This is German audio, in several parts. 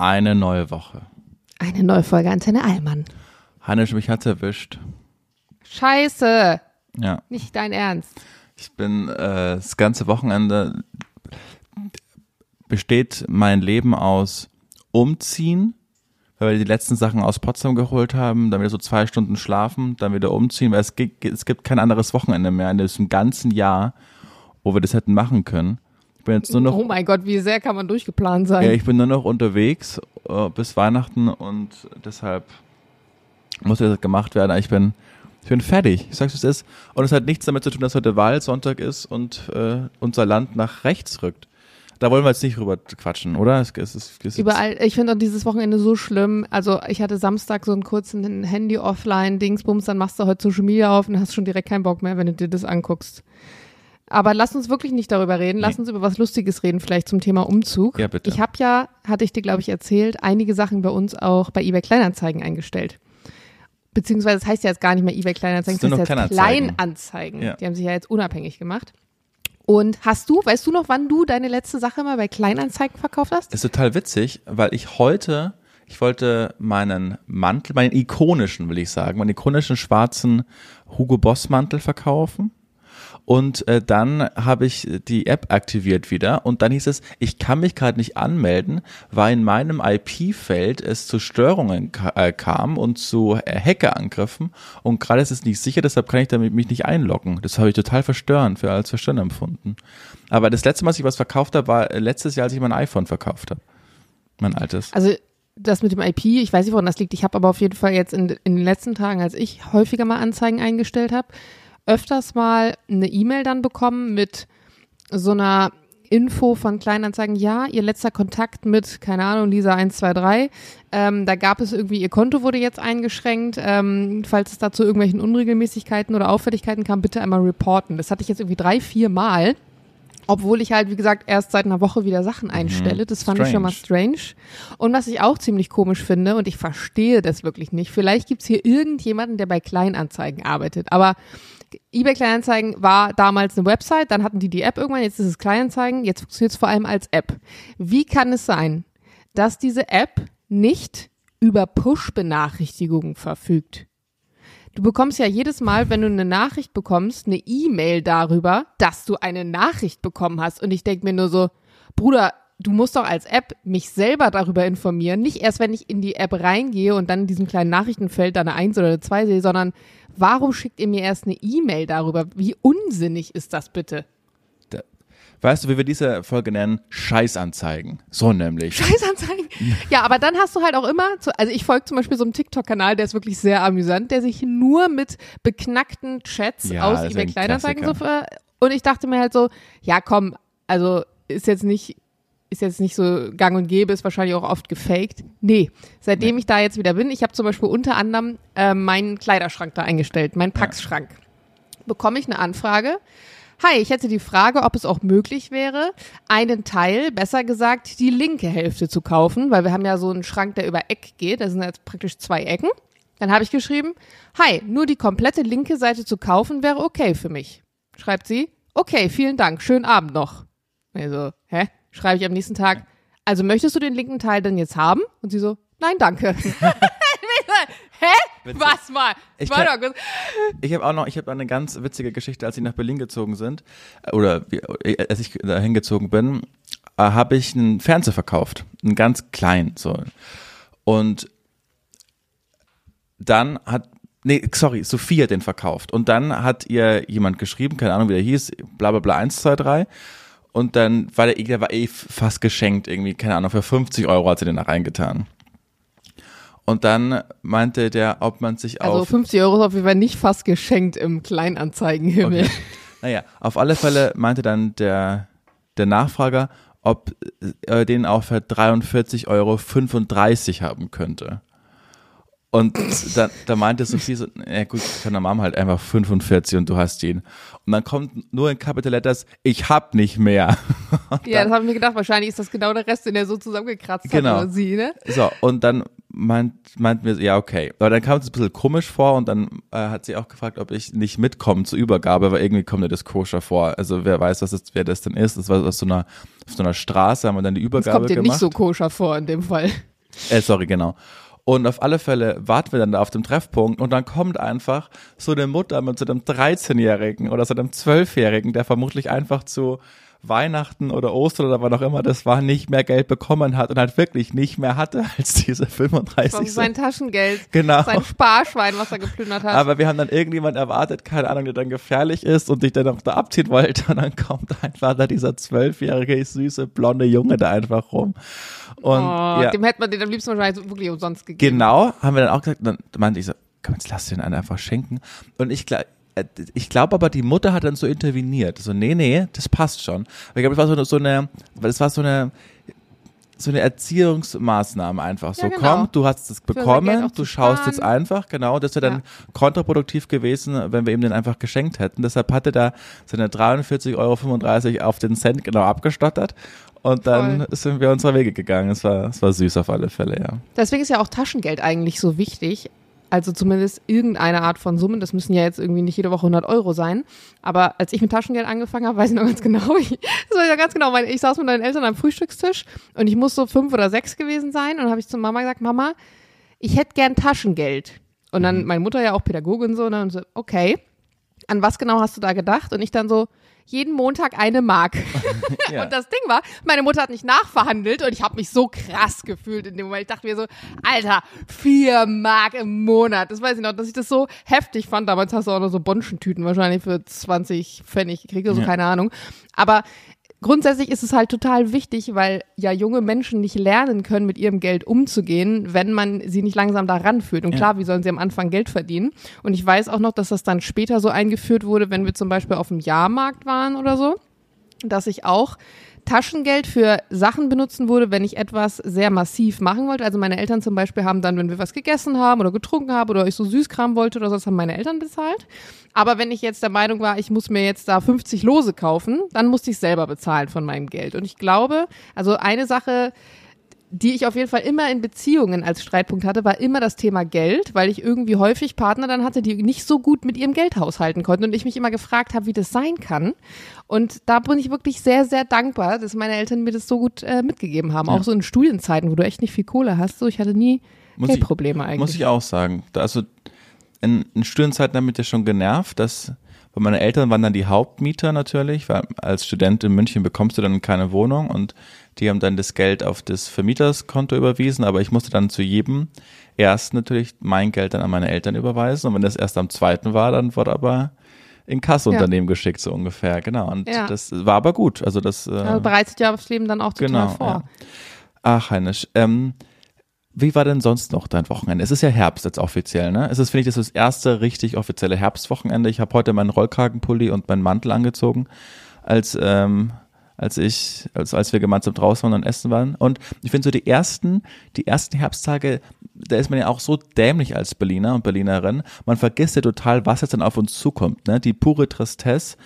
Eine neue Woche. Eine neue Folge Antenne Allmann. Hannes, mich hat's erwischt. Scheiße. Ja. Nicht dein Ernst. Ich bin äh, das ganze Wochenende besteht mein Leben aus Umziehen, weil wir die letzten Sachen aus Potsdam geholt haben, dann wieder so zwei Stunden schlafen, dann wieder umziehen, weil es gibt, es gibt kein anderes Wochenende mehr in diesem ganzen Jahr, wo wir das hätten machen können. Ich bin jetzt nur noch, oh mein Gott, wie sehr kann man durchgeplant sein? ja, ich bin nur noch unterwegs äh, bis Weihnachten und deshalb muss das gemacht werden. Ich bin, ich bin fertig. Ich sag's, wie es ist. Und es hat nichts damit zu tun, dass heute Wahlsonntag ist und äh, unser Land nach rechts rückt. Da wollen wir jetzt nicht rüber quatschen, oder? Es, es, es ist Überall, ich finde auch dieses Wochenende so schlimm. Also ich hatte Samstag so einen kurzen Handy-Offline-Dingsbums, dann machst du heute Social Media auf und hast schon direkt keinen Bock mehr, wenn du dir das anguckst. Aber lass uns wirklich nicht darüber reden. Lass Nee. uns über was Lustiges reden, vielleicht zum Thema Umzug. Ja, bitte. Ich habe ja, hatte ich dir, glaube ich, erzählt, einige Sachen bei uns auch bei eBay Kleinanzeigen eingestellt. Beziehungsweise es heißt ja jetzt gar nicht mehr eBay Kleinanzeigen, heißt jetzt Kleinanzeigen. Kleinanzeigen. Ja. Die haben sich ja jetzt unabhängig gemacht. Und hast du, weißt du noch, wann du deine letzte Sache mal bei Kleinanzeigen verkauft hast? Das ist total witzig, weil ich heute, ich wollte meinen Mantel, meinen ikonischen, will ich sagen, meinen ikonischen schwarzen Hugo Boss Mantel verkaufen. Und äh, dann habe ich die App aktiviert wieder und dann hieß es, ich kann mich gerade nicht anmelden, weil in meinem IP-Feld es zu Störungen ka äh, kam und zu äh, Hackerangriffen und gerade ist es nicht sicher, deshalb kann ich damit mich nicht einloggen. Das habe ich total verstörend, für als verstörend empfunden. Aber das letzte Mal, als ich was verkauft habe, war äh, letztes Jahr, als ich mein iPhone verkauft habe. Mein altes. Also das mit dem IP, ich weiß nicht, woran das liegt. Ich habe aber auf jeden Fall jetzt in, in den letzten Tagen, als ich häufiger mal Anzeigen eingestellt habe, öfters mal eine E-Mail dann bekommen mit so einer Info von Kleinanzeigen, ja, ihr letzter Kontakt mit, keine Ahnung, Lisa 123, ähm, da gab es irgendwie, ihr Konto wurde jetzt eingeschränkt, ähm, falls es da zu irgendwelchen Unregelmäßigkeiten oder Auffälligkeiten kam, bitte einmal reporten. Das hatte ich jetzt irgendwie drei, vier Mal, obwohl ich halt, wie gesagt, erst seit einer Woche wieder Sachen einstelle. Das fand ich schon mal strange. Und was ich auch ziemlich komisch finde, und ich verstehe das wirklich nicht, vielleicht gibt's hier irgendjemanden, der bei Kleinanzeigen arbeitet, aber eBay Kleinanzeigen war damals eine Website, dann hatten die die App irgendwann, jetzt ist es Kleinanzeigen, jetzt funktioniert es vor allem als App. Wie kann es sein, dass diese App nicht über Push-Benachrichtigungen verfügt? Du bekommst ja jedes Mal, wenn du eine Nachricht bekommst, eine E-Mail darüber, dass du eine Nachricht bekommen hast. Und ich denke mir nur so, Bruder, du musst doch als App mich selber darüber informieren. Nicht erst, wenn ich in die App reingehe und dann in diesem kleinen Nachrichtenfeld da eine 1 oder eine 2 sehe, sondern warum schickt ihr mir erst eine E-Mail darüber? Wie unsinnig ist das bitte? Weißt du, wie wir diese Folge nennen? Scheißanzeigen. So nämlich. Scheißanzeigen. Ja, aber dann hast du halt auch immer, zu, also ich folge zum Beispiel so einem TikTok-Kanal, der ist wirklich sehr amüsant, der sich nur mit beknackten Chats Ja, aus eBay ein Kleinanzeigen so ver und ich dachte mir halt so, ja komm, also ist jetzt nicht ist jetzt nicht so gang und gäbe, ist wahrscheinlich auch oft gefaked. Nee, seitdem ich da jetzt wieder bin, ich habe zum Beispiel unter anderem äh, meinen Kleiderschrank da eingestellt, meinen Packschrank, bekomme ich eine Anfrage. Hi, ich hätte die Frage, ob es auch möglich wäre, einen Teil, besser gesagt, die linke Hälfte zu kaufen, weil wir haben ja so einen Schrank, der über Eck geht. Das sind jetzt praktisch zwei Ecken. Dann habe ich geschrieben, hi, nur die komplette linke Seite zu kaufen wäre okay für mich. Schreibt sie, okay, vielen Dank, schönen Abend noch. Also, hä? Schreibe ich am nächsten Tag, also möchtest du den linken Teil denn jetzt haben? Und sie so, nein, danke. hä? Was mal? Ich War doch. Ich habe auch noch, ich habe eine ganz witzige Geschichte, als sie nach Berlin gezogen sind, äh, oder wie, äh, als ich da hingezogen bin, äh, habe ich einen Fernseher verkauft, einen ganz kleinen, so. Und dann hat, nee, sorry, Sophie hat den verkauft. Und dann hat ihr jemand geschrieben, keine Ahnung, wie der hieß, bla bla bla 1, 2, 3. Und dann war der, der war eh fast geschenkt, irgendwie, keine Ahnung, für 50 Euro hat sie den da reingetan. Und dann meinte der, ob man sich Also auf 50 Euro ist auf jeden Fall nicht fast geschenkt im Kleinanzeigenhimmel. Okay. Naja, auf alle Fälle meinte dann der, der Nachfrager, ob er den auch für 43,35 Euro haben könnte. Und da, da meinte Sophie so, ja gut, kann der Mom halt einfach 45 und du hast ihn. Und dann kommt nur in Capital Letters, ich hab nicht mehr. Ja, das habe ich mir gedacht. Wahrscheinlich ist das genau der Rest, den er so zusammengekratzt Genau. hat oder sie, ne? So, und dann meint, meinten wir, ja, okay. Aber dann kam es ein bisschen komisch vor und dann äh, hat sie auch gefragt, ob ich nicht mitkomme zur Übergabe, weil irgendwie kommt mir das koscher vor. Also wer weiß, was das, wer das denn ist. Das war auf so einer, auf so einer Straße, haben wir dann die Das Übergabe kommt dir gemacht. nicht so koscher vor in dem Fall. Äh, sorry, genau. Und auf alle Fälle warten wir dann da auf dem Treffpunkt und dann kommt einfach so eine Mutter mit so einem 13-Jährigen oder so einem 12-Jährigen, der vermutlich einfach zu Weihnachten oder Ostern oder wann auch immer das war, nicht mehr Geld bekommen hat und halt wirklich nicht mehr hatte als diese 35 Das war sein Taschengeld, Genau. sein Sparschwein, was er geplündert hat. Aber wir haben dann irgendjemand erwartet, keine Ahnung, der dann gefährlich ist und dich dann noch da abziehen wollte. Und dann kommt einfach da dieser zwölfjährige, süße, blonde Junge da einfach rum. Und oh, ja, Dem hätte man den am liebsten wahrscheinlich wirklich umsonst gegeben. genau, haben wir dann auch gesagt, dann meinte ich so, komm, jetzt lass den einen einfach schenken. Und ich glaube, ich glaube aber, die Mutter hat dann so interveniert. So, nee, nee, das passt schon. Aber ich glaube, das war so, eine- so eine, das war so eine, so eine Erziehungsmaßnahme einfach. So, Ja, genau. komm, du hast es bekommen, du schaust jetzt einfach, genau. Das wäre dann Ja. kontraproduktiv gewesen, wenn wir ihm den einfach geschenkt hätten. Deshalb hatte da seine 43,35 Euro auf den Cent genau abgestottert. Und dann Voll. sind wir unserer Wege gegangen. Es war, es war süß auf alle Fälle, ja. Deswegen ist ja auch Taschengeld eigentlich so wichtig. Also zumindest irgendeine Art von Summen. Das müssen ja jetzt irgendwie nicht jede Woche 100 Euro sein. Aber als ich mit Taschengeld angefangen habe, weiß ich noch ganz genau. Ich, das weiß ich noch ganz genau. Weil ich saß mit meinen Eltern am Frühstückstisch und ich muss so fünf oder sechs gewesen sein. Und dann habe ich zu Mama gesagt, Mama, ich hätte gern Taschengeld. Und dann meine Mutter ja auch Pädagogin so. ne, Und dann so, okay. An was genau hast du da gedacht? Und ich dann so, jeden Montag eine Mark. Ja. Und das Ding war, meine Mutter hat nicht nachverhandelt und ich habe mich so krass gefühlt in dem Moment. Ich dachte mir so, Alter, vier Mark im Monat. Das weiß ich noch, dass ich das so heftig fand. Damals hast du auch noch so Bonschentüten wahrscheinlich für 20 Pfennig gekriegt oder so, Ja. keine Ahnung. Aber grundsätzlich ist es halt total wichtig, weil ja junge Menschen nicht lernen können, mit ihrem Geld umzugehen, wenn man sie nicht langsam daran führt. Und klar, wie sollen sie am Anfang Geld verdienen? Und ich weiß auch noch, dass das dann später so eingeführt wurde, wenn wir zum Beispiel auf dem Jahrmarkt waren oder so dass ich auch Taschengeld für Sachen benutzen würde, wenn ich etwas sehr massiv machen wollte. Also meine Eltern zum Beispiel haben dann, wenn wir was gegessen haben oder getrunken haben oder ich so Süßkram wollte oder so, das haben meine Eltern bezahlt. Aber wenn ich jetzt der Meinung war, ich muss mir jetzt da 50 Lose kaufen, dann musste ich selber bezahlen von meinem Geld. Und ich glaube, also eine Sache, die ich auf jeden Fall immer in Beziehungen als Streitpunkt hatte, war immer das Thema Geld, weil ich irgendwie häufig Partner dann hatte, die nicht so gut mit ihrem Geld haushalten konnten und ich mich immer gefragt habe, wie das sein kann. Und da bin ich wirklich sehr, sehr dankbar, dass meine Eltern mir das so gut äh, mitgegeben haben. Ja. Auch so in Studienzeiten, wo du echt nicht viel Kohle hast. So, ich hatte nie Muss ich- Geldprobleme eigentlich. Muss ich auch sagen. Also in, in Studienzeiten damit ja schon genervt, dass weil meine Eltern waren dann die Hauptmieter natürlich, weil als Student in München bekommst du dann keine Wohnung und die haben dann das Geld auf das Vermieterskonto überwiesen, aber ich musste dann zu jedem erst natürlich mein Geld dann an meine Eltern überweisen und wenn das erst am zweiten war, dann wurde aber in Kasseunternehmen geschickt so ungefähr, genau. Und Ja. das war aber gut. Also das äh, also bereitet ja aufs Leben dann auch total Genau, vor. ja. Ach, Heinisch. Ähm, wie war denn sonst noch dein Wochenende? Es ist ja Herbst jetzt offiziell, ne? Es ist, finde ich, das ist das erste richtig offizielle Herbstwochenende. Ich habe heute meinen Rollkragenpulli und meinen Mantel angezogen, als, ähm, als ich, als, als wir gemeinsam draußen waren und essen waren. Und ich finde so die ersten, die ersten Herbsttage, da ist man ja auch so dämlich als Berliner und Berlinerin. Man vergisst ja total, was jetzt dann auf uns zukommt, ne? Die pure Tristesse,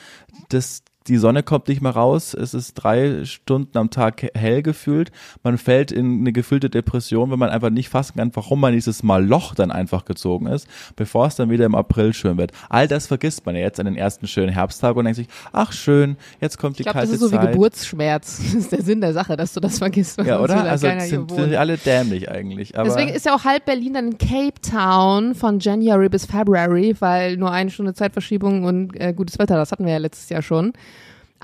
das, die Sonne kommt nicht mehr raus, es ist drei Stunden am Tag hell gefühlt, man fällt in eine gefühlte Depression, wenn man einfach nicht fassen kann, warum man dieses Mal Loch dann einfach gezogen ist, bevor es dann wieder im April schön wird. All das vergisst man ja jetzt an den ersten schönen Herbsttag und denkt sich, ach schön, jetzt kommt die Ich glaube, kalte das ist so Zeit. wie Geburtsschmerz. Das ist der Sinn der Sache, dass du das vergisst. ja, oder? Also sind, sind alle dämlich eigentlich. Aber Deswegen ist ja auch halb Berlin dann in Cape Town von January bis February, weil nur eine Stunde Zeitverschiebung und äh, gutes Wetter, das hatten wir ja letztes Jahr schon.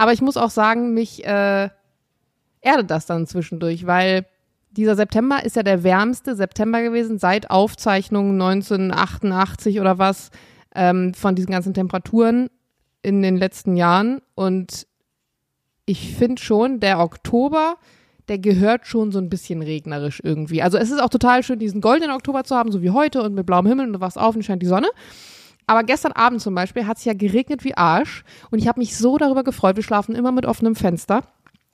Aber ich muss auch sagen, mich äh, erdet das dann zwischendurch, weil dieser September ist ja der wärmste September gewesen seit Aufzeichnung 1988 oder was ähm, von diesen ganzen Temperaturen in den letzten Jahren. Und ich finde schon, der Oktober, der gehört schon so ein bisschen regnerisch irgendwie. Also es ist auch total schön, diesen goldenen Oktober zu haben, so wie heute und mit blauem Himmel und du wachst auf und scheint die Sonne. Aber gestern Abend zum Beispiel hat es ja geregnet wie Arsch und ich habe mich so darüber gefreut. Wir schlafen immer mit offenem Fenster.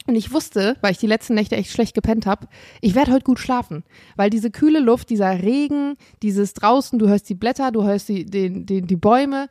Und ich wusste, weil ich die letzten Nächte echt schlecht gepennt habe, ich werde heute gut schlafen. Weil diese kühle Luft, dieser Regen, dieses draußen, du hörst die Blätter, du hörst die, den, den, die Bäume,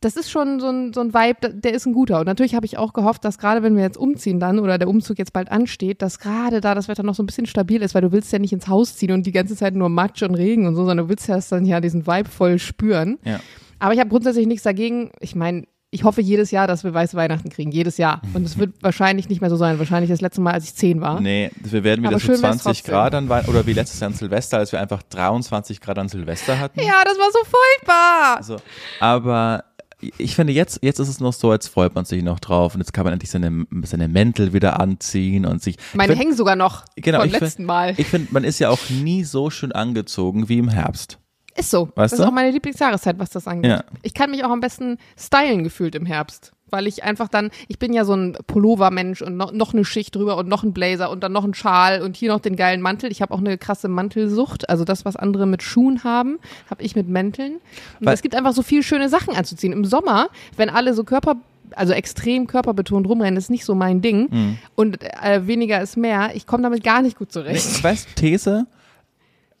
das ist schon so ein, so ein Vibe, der ist ein guter. Und natürlich habe ich auch gehofft, dass gerade wenn wir jetzt umziehen dann oder der Umzug jetzt bald ansteht, dass gerade da das Wetter noch so ein bisschen stabil ist, weil du willst ja nicht ins Haus ziehen und die ganze Zeit nur Matsch und Regen und so, sondern du willst ja dann ja diesen Vibe voll spüren. Ja. Aber ich habe grundsätzlich nichts dagegen. Ich meine, ich hoffe jedes Jahr, dass wir weiße Weihnachten kriegen. Jedes Jahr. Und es wird wahrscheinlich nicht mehr so sein. Wahrscheinlich das letzte Mal, als ich zehn war. Nee, wir werden wieder so schön wär's 20 trotzdem. Grad an Weihnachten oder wie letztes Jahr an Silvester, als wir einfach 23 Grad an Silvester hatten. Ja, das war so furchtbar. Also, aber ich finde, jetzt, jetzt ist es noch so, jetzt freut man sich noch drauf und jetzt kann man endlich seine, seine Mäntel wieder anziehen und sich. Meine find, hängen sogar noch Genau, vom ich find- letzten Mal. Ich finde, man ist ja auch nie so schön angezogen wie im Herbst. Ist so. Weißt das du? ist auch meine Lieblingsjahreszeit, was das angeht. Ja. Ich kann mich auch am besten stylen gefühlt im Herbst. Weil ich einfach dann, ich bin ja so ein Pullover-Mensch und noch, noch eine Schicht drüber und noch ein Blazer und dann noch ein Schal und hier noch den geilen Mantel. Ich habe auch eine krasse Mantelsucht. Also das, was andere mit Schuhen haben, habe ich mit Mänteln. Und es gibt einfach so viele schöne Sachen anzuziehen. Im Sommer, wenn alle so Körper, also extrem körperbetont rumrennen, ist nicht so mein Ding. Mhm. Und äh, weniger ist mehr. Ich komme damit gar nicht gut zurecht. Nee, weißt These,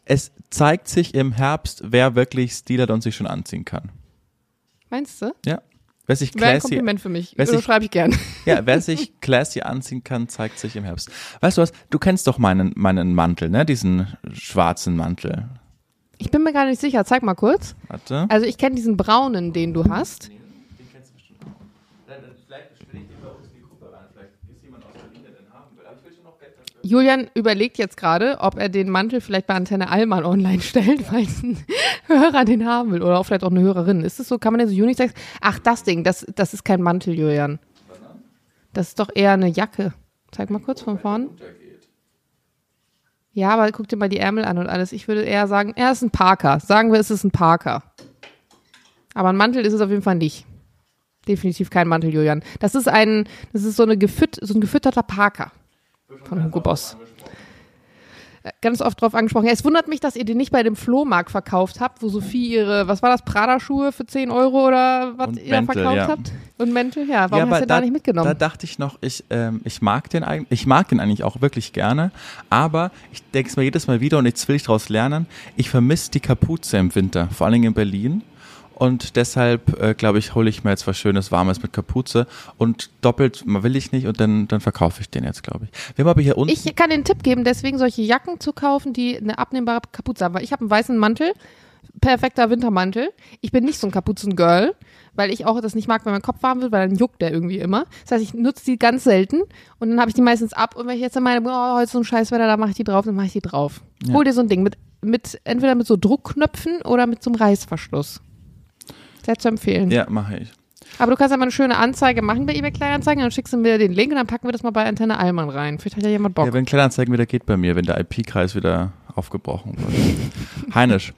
es zeigt sich im Herbst, wer wirklich Stil hat und sich schon anziehen kann. Meinst du? Ja. Wer sich Wäre ein classy, Kompliment für mich. wer Oder sich- schreibe ich gern. ja, wer sich classy anziehen kann, zeigt sich im Herbst. Weißt du was? Du kennst doch meinen, meinen Mantel, ne? Diesen schwarzen Mantel. Ich bin mir gar nicht sicher. Zeig mal kurz. Warte. Also ich kenne diesen braunen, den du hast. Julian überlegt jetzt gerade, ob er den Mantel vielleicht bei Antenne Allmann online stellt, weil ein Hörer den haben will. Oder auch vielleicht auch eine Hörerin. Ist das so? Kann man den so Unisex? Ach, das Ding, das, das ist kein Mantel, Julian. Das ist doch eher eine Jacke. Zeig mal kurz von vorn. Ja, aber guck dir mal die Ärmel an und alles. Ich würde eher sagen, er ist ein Parker. Sagen wir, es ist ein Parker. Aber ein Mantel ist es auf jeden Fall nicht. Definitiv kein Mantel, Julian. Das ist ein, das ist so, eine gefütt, so ein gefütterter Parker von Hugo Boss. Äh, Ganz oft drauf angesprochen. Ja, es wundert mich, dass ihr den nicht bei dem Flohmarkt verkauft habt, wo Sophie ihre, was war das, Prada-Schuhe für 10 Euro oder was Und ihr da Mäntel, verkauft ja. habt? Und Mäntel, ja. Warum aber hast du den da nicht mitgenommen? Da dachte ich noch, ich, ähm, ich mag den eigentlich, ich mag den eigentlich auch wirklich gerne, aber ich denke es mir jedes Mal wieder und jetzt will ich daraus lernen, ich vermisse die Kapuze im Winter, vor allen Dingen in Berlin. Und deshalb, äh, glaube ich, hole ich mir jetzt was Schönes, Warmes mit Kapuze und doppelt will ich nicht und dann, dann verkaufe ich den jetzt, glaube ich. Wir haben aber hier unten. Ich kann den Tipp geben, deswegen solche Jacken zu kaufen, die eine abnehmbare Kapuze haben. Weil ich habe einen weißen Mantel, perfekter Wintermantel. Ich bin nicht so ein Kapuzengirl, weil ich auch das nicht mag, wenn mein Kopf warm wird, weil dann juckt der irgendwie immer. Das heißt, ich nutze die ganz selten und dann habe ich die meistens ab. Und wenn ich jetzt dann meine, oh, heute ist so ein Scheißwetter, da mache ich die drauf, dann mache ich die drauf. Ja. Hol dir so ein Ding mit, mit entweder mit so Druckknöpfen oder mit so einem Reißverschluss. Sehr zu empfehlen. ja, mache ich. Aber du kannst ja mal eine schöne Anzeige machen bei eBay Kleinanzeigen, dann schickst du mir den Link und dann packen wir das mal bei Antenne Allmann rein. Vielleicht hat ja jemand Bock. Ja, wenn Kleinanzeigen wieder geht bei mir, wenn der IP-Kreis wieder aufgebrochen wird. Heinisch,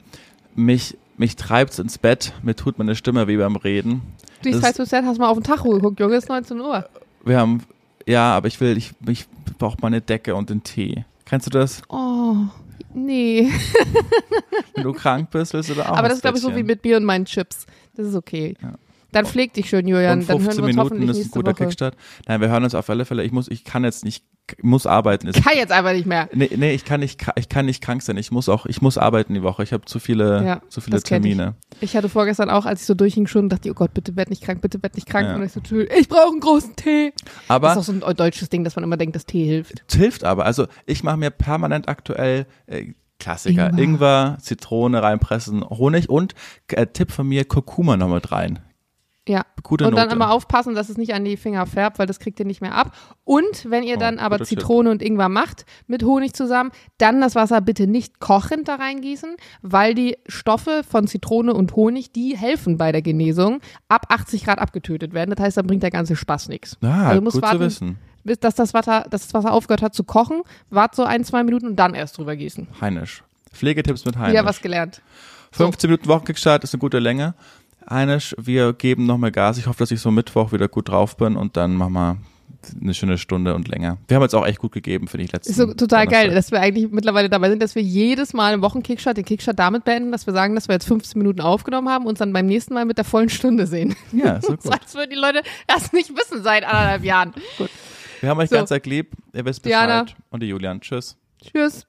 mich, mich treibt's ins Bett, mir tut meine Stimme weh beim Reden. Du Das- heißt, du hast mal auf den Tacho geguckt, Junge, es ist 19 Uhr. Wir haben, ja, aber ich will, ich, ich brauche meine Decke und den Tee. Kennst du das? Oh, nee. Wenn du krank bist, willst du da auch Aber das ist, glaube ich, so wie mit mir und meinen Chips. Das ist okay. Ja. Dann pfleg dich schön, Julian. Und Dann hören 15 wir uns Minuten hoffentlich ist ein guter Woche. Kickstart. Nein, wir hören uns auf alle Fälle. Ich muss, ich kann jetzt nicht, ich muss arbeiten. Ich kann jetzt einfach nicht mehr. Nee, nee, ich kann nicht, ich kann nicht krank sein. Ich muss auch, ich muss arbeiten die Woche. Ich habe zu viele, Ja, zu viele kenn ich. Termine. Ich hatte vorgestern auch, als ich so durchhing, schon dachte, ich, oh Gott, bitte werd nicht krank, bitte werd nicht krank. Ja. Und ich so, ich brauche einen großen Tee. Aber das ist auch so ein deutsches Ding, dass man immer denkt, dass Tee hilft. es hilft aber. Also ich mache mir permanent aktuell äh, Klassiker. Ingwer. Ingwer. Zitrone reinpressen, Honig und äh, Tipp von mir, Kurkuma noch mit rein. Ja. Gute und dann Note. immer aufpassen, dass es nicht an die Finger färbt, weil das kriegt ihr nicht mehr ab. Und wenn ihr Oh, dann aber guter Tipp. Zitrone und Ingwer macht mit Honig zusammen, dann das Wasser bitte nicht kochend da reingießen, weil die Stoffe von Zitrone und Honig, die helfen bei der Genesung, ab 80 Grad abgetötet werden. Das heißt, dann bringt der ganze Spaß nichts. Ah, Also gut warten, zu wissen. Bis dass das, Wasser, dass das Wasser aufgehört hat zu kochen, wart so ein, zwei Minuten und dann erst drüber gießen. Heinisch. Pflegetipps mit Heinisch. Wieder was gelernt. 15 Minuten Wochenkickstart ist eine gute Länge. Heinisch, wir geben nochmal Gas. Ich hoffe, dass ich so Mittwoch wieder gut drauf bin und dann machen wir eine schöne Stunde und länger. Wir haben jetzt auch echt gut gegeben, finde ich, letzten Ist so total geil, Donnerstag. dass wir eigentlich mittlerweile dabei sind, dass wir jedes Mal im Wochenkickstart den Kickstart damit beenden, dass wir sagen, dass wir jetzt 15 Minuten aufgenommen haben und uns dann beim nächsten Mal mit der vollen Stunde sehen. Ja, so So, gut. als würden die Leute das nicht wissen seit anderthalb Jahren. Wir haben euch So. ganz lieb. Ihr wisst Bescheid. Diana. Und die Julian. Tschüss. Tschüss.